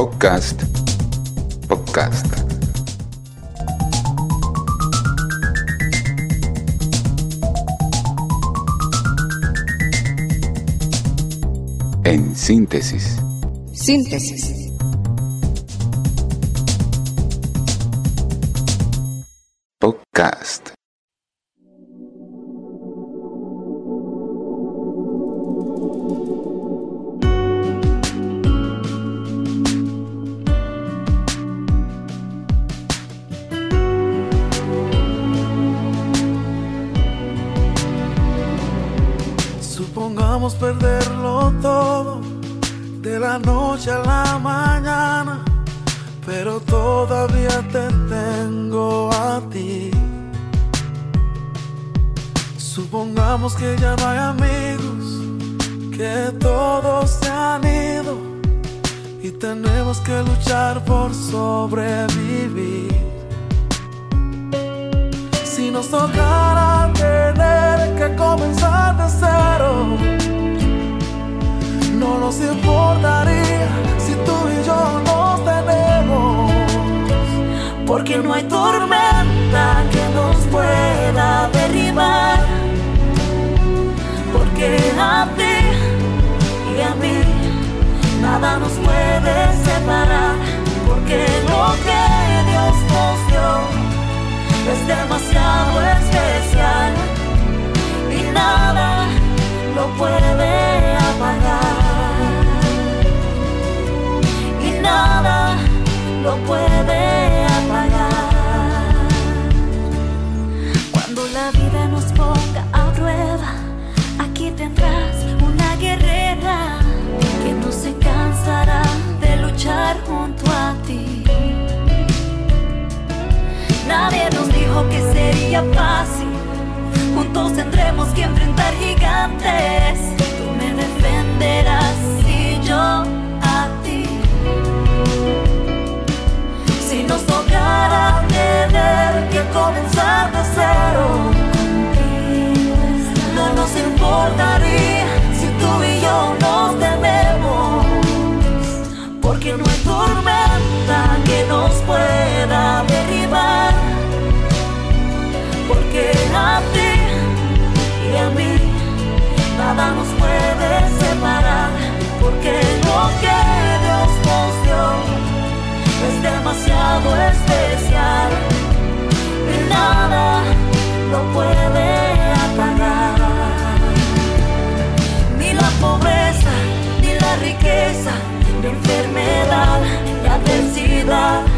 Podcast. Podcast. En síntesis. Síntesis. Podcast. La noche a la mañana, pero todavía te tengo a ti. Supongamos que ya no hay amigos, que todos se han ido y tenemos que luchar por sobrevivir. Si nos tocara tener que comenzar de cero, no nos importaría Porque no hay tormenta que nos pueda derribar. Porque a ti y a mí nada nos puede separar. Porque lo que Dios nos dio es demasiado especial y nada lo puede apagar. Y nada lo puede nos ponga a prueba, aquí tendrás una guerrera que no se cansará de luchar junto a ti. Nadie nos dijo que sería fácil. Juntos tendremos que enfrentar gigantes. Tú me defenderás y yo love.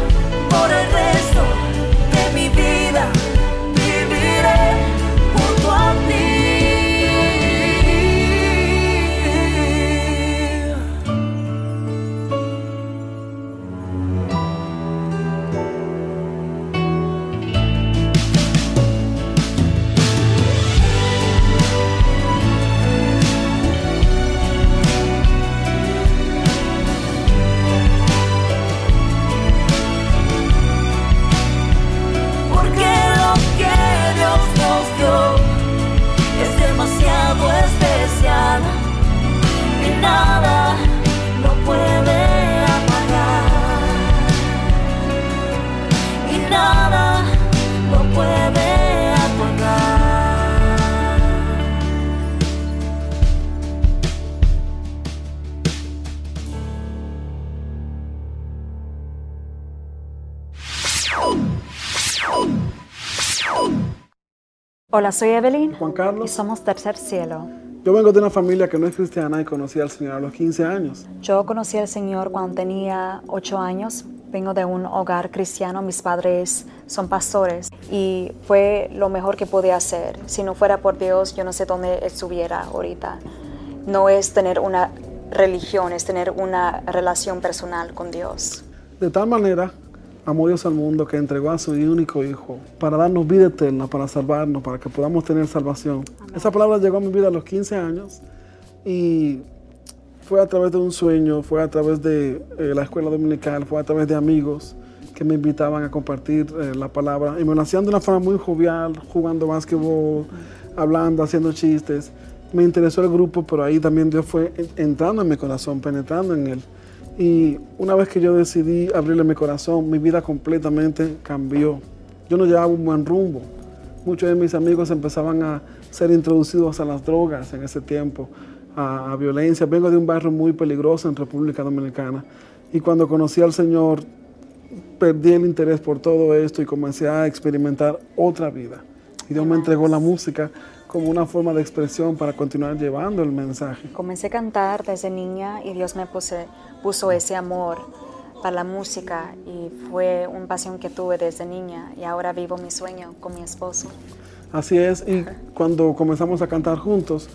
Hola, soy Evelyn Juan y Carlos, somos Tercer Cielo. yo vengo de una familia que no es cristiana y conocí al Señor a los 15 años. Yo conocí al Señor cuando tenía 8 años. Vengo de un hogar cristiano, mis padres son pastores y fue lo mejor que pude hacer. Si no fuera por Dios, yo no sé dónde estuviera ahorita. No es tener una religión, es tener una relación personal con Dios. De tal manera, amó Dios al mundo que entregó a su único Hijo para darnos vida eterna, para salvarnos, para que podamos tener salvación. Esa palabra llegó a mi vida a los 15 años y fue a través de un sueño, fue a través de eh, la escuela dominical, fue a través de amigos que me invitaban a compartir eh, la palabra y me lo hacían de una forma muy jovial, jugando básquetbol, hablando, haciendo chistes. Me interesó el grupo, pero ahí también Dios fue entrando en mi corazón, penetrando en él. Y una vez que yo decidí abrirle mi corazón, mi vida completamente cambió. Yo no llevaba un buen rumbo. Muchos de mis amigos empezaban a ser introducidos a las drogas en ese tiempo, a, a violencia. Vengo de un barrio muy peligroso en República Dominicana. Y cuando conocí al Señor, perdí el interés por todo esto y comencé a experimentar otra vida. Y Dios me entregó la música como una forma de expresión para continuar llevando el mensaje. Comencé a cantar desde niña y Dios me puse- puso ese amor para la música y fue una pasión que tuve desde niña y ahora vivo mi sueño con mi esposo. Así es, y cuando comenzamos a cantar juntos,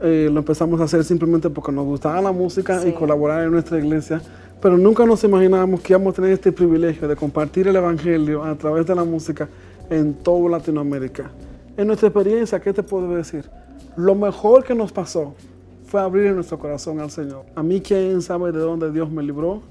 eh, lo empezamos a hacer simplemente porque nos gustaba la música y colaborar en nuestra iglesia, pero nunca nos imaginábamos que íbamos a tener este privilegio de compartir el Evangelio a través de la música en toda Latinoamérica. En nuestra experiencia, ¿qué te puedo decir? Lo mejor que nos pasó fue abrir nuestro corazón al Señor. A mí, ¿quién sabe de dónde Dios me libró?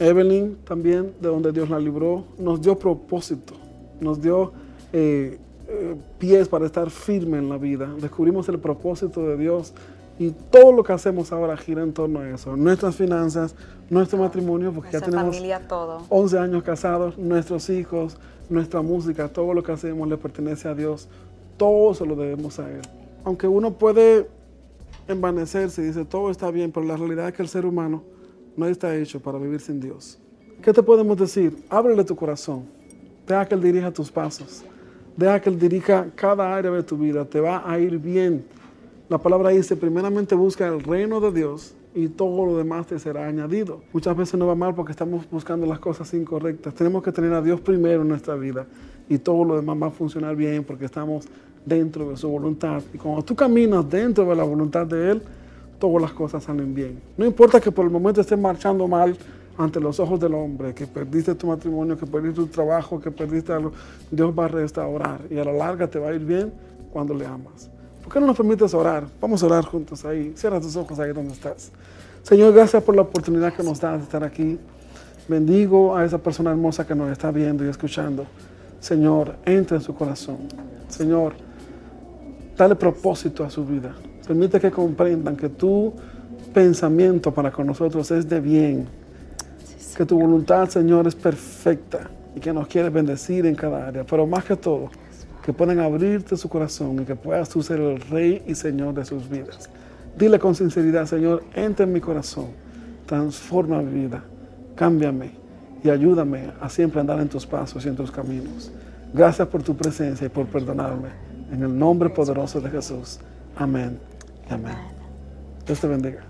Evelyn también, de donde Dios la libró, nos dio propósito, nos dio eh, eh, pies para estar firme en la vida. Descubrimos el propósito de Dios y todo lo que hacemos ahora gira en torno a eso. Nuestras finanzas, nuestro matrimonio, porque ya Nuestra tenemos familia, todo. 11 años casados, nuestros hijos, nuestra música, todo lo que hacemos le pertenece a Dios. Todo se lo debemos a Él. Aunque uno puede envanecerse y dice todo está bien, pero la realidad es que el ser humano no está hecho para vivir sin Dios. ¿Qué te podemos decir? Ábrele tu corazón. Deja que Él dirija tus pasos. Deja que Él dirija cada área de tu vida. Te va a ir bien. La palabra dice, primeramente busca el reino de Dios y todo lo demás te será añadido. Muchas veces no va mal porque estamos buscando las cosas incorrectas. Tenemos que tener a Dios primero en nuestra vida y todo lo demás va a funcionar bien porque estamos dentro de su voluntad. Y cuando tú caminas dentro de la voluntad de Él, todas las cosas salen bien. No importa que por el momento estés marchando mal ante los ojos del hombre, que perdiste tu matrimonio, que perdiste tu trabajo, que perdiste algo, Dios va a restaurar y a la larga te va a ir bien cuando le amas. ¿Por qué no nos permites orar? Vamos a orar juntos ahí. Cierra tus ojos ahí donde estás. Señor, gracias por la oportunidad que nos das de estar aquí. Bendigo a esa persona hermosa que nos está viendo y escuchando. Señor, entra en su corazón. Señor, dale propósito a su vida. Permite que comprendan que tu pensamiento para con nosotros es de bien. Que tu voluntad, Señor, es perfecta y que nos quieres bendecir en cada área. Pero más que todo, que puedan abrirte su corazón y que puedas tú ser el Rey y Señor de sus vidas. Dile con sinceridad, Señor, entra en mi corazón, transforma mi vida, cámbiame y ayúdame a siempre andar en tus pasos y en tus caminos. Gracias por tu presencia y por perdonarme. En el nombre poderoso de Jesús. Amén. y Amén. Dios te bendiga.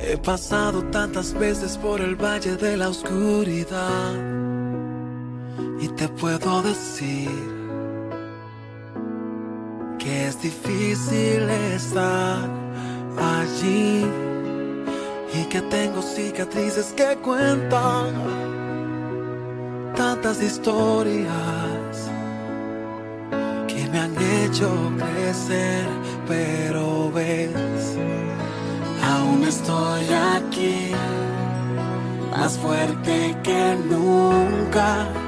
He pasado tantas veces por el valle de la oscuridad y te puedo decir que es difícil estar allí y que tengo cicatrices que cuentan tantas historias que me han hecho crecer, pero ves. Aún estoy aquí, más fuerte que nunca.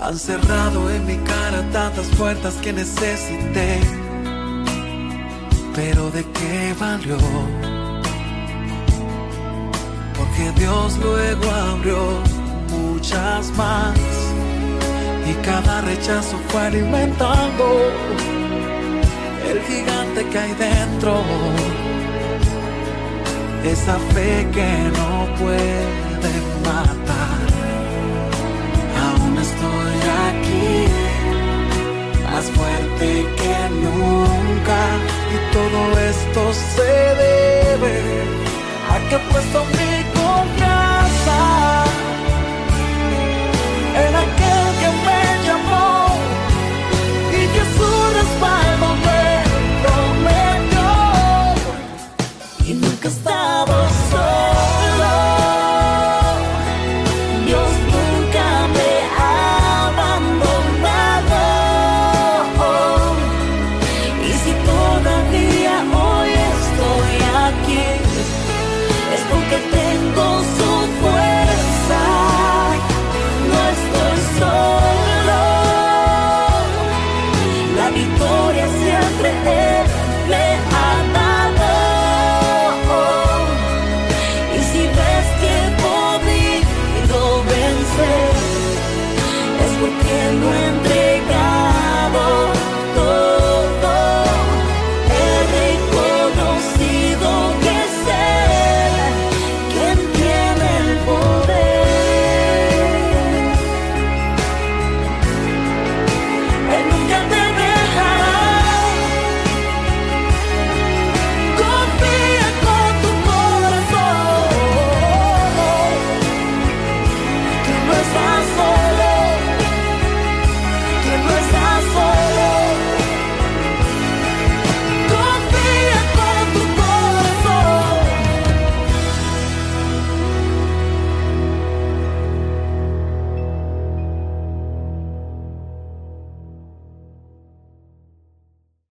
Han cerrado en mi cara tantas puertas que necesité. Pero de qué valió? Porque Dios luego abrió muchas más. Y cada rechazo fue alimentando el gigante que hay dentro. Esa fe que no puede matar. esto se debe a que he puesto mi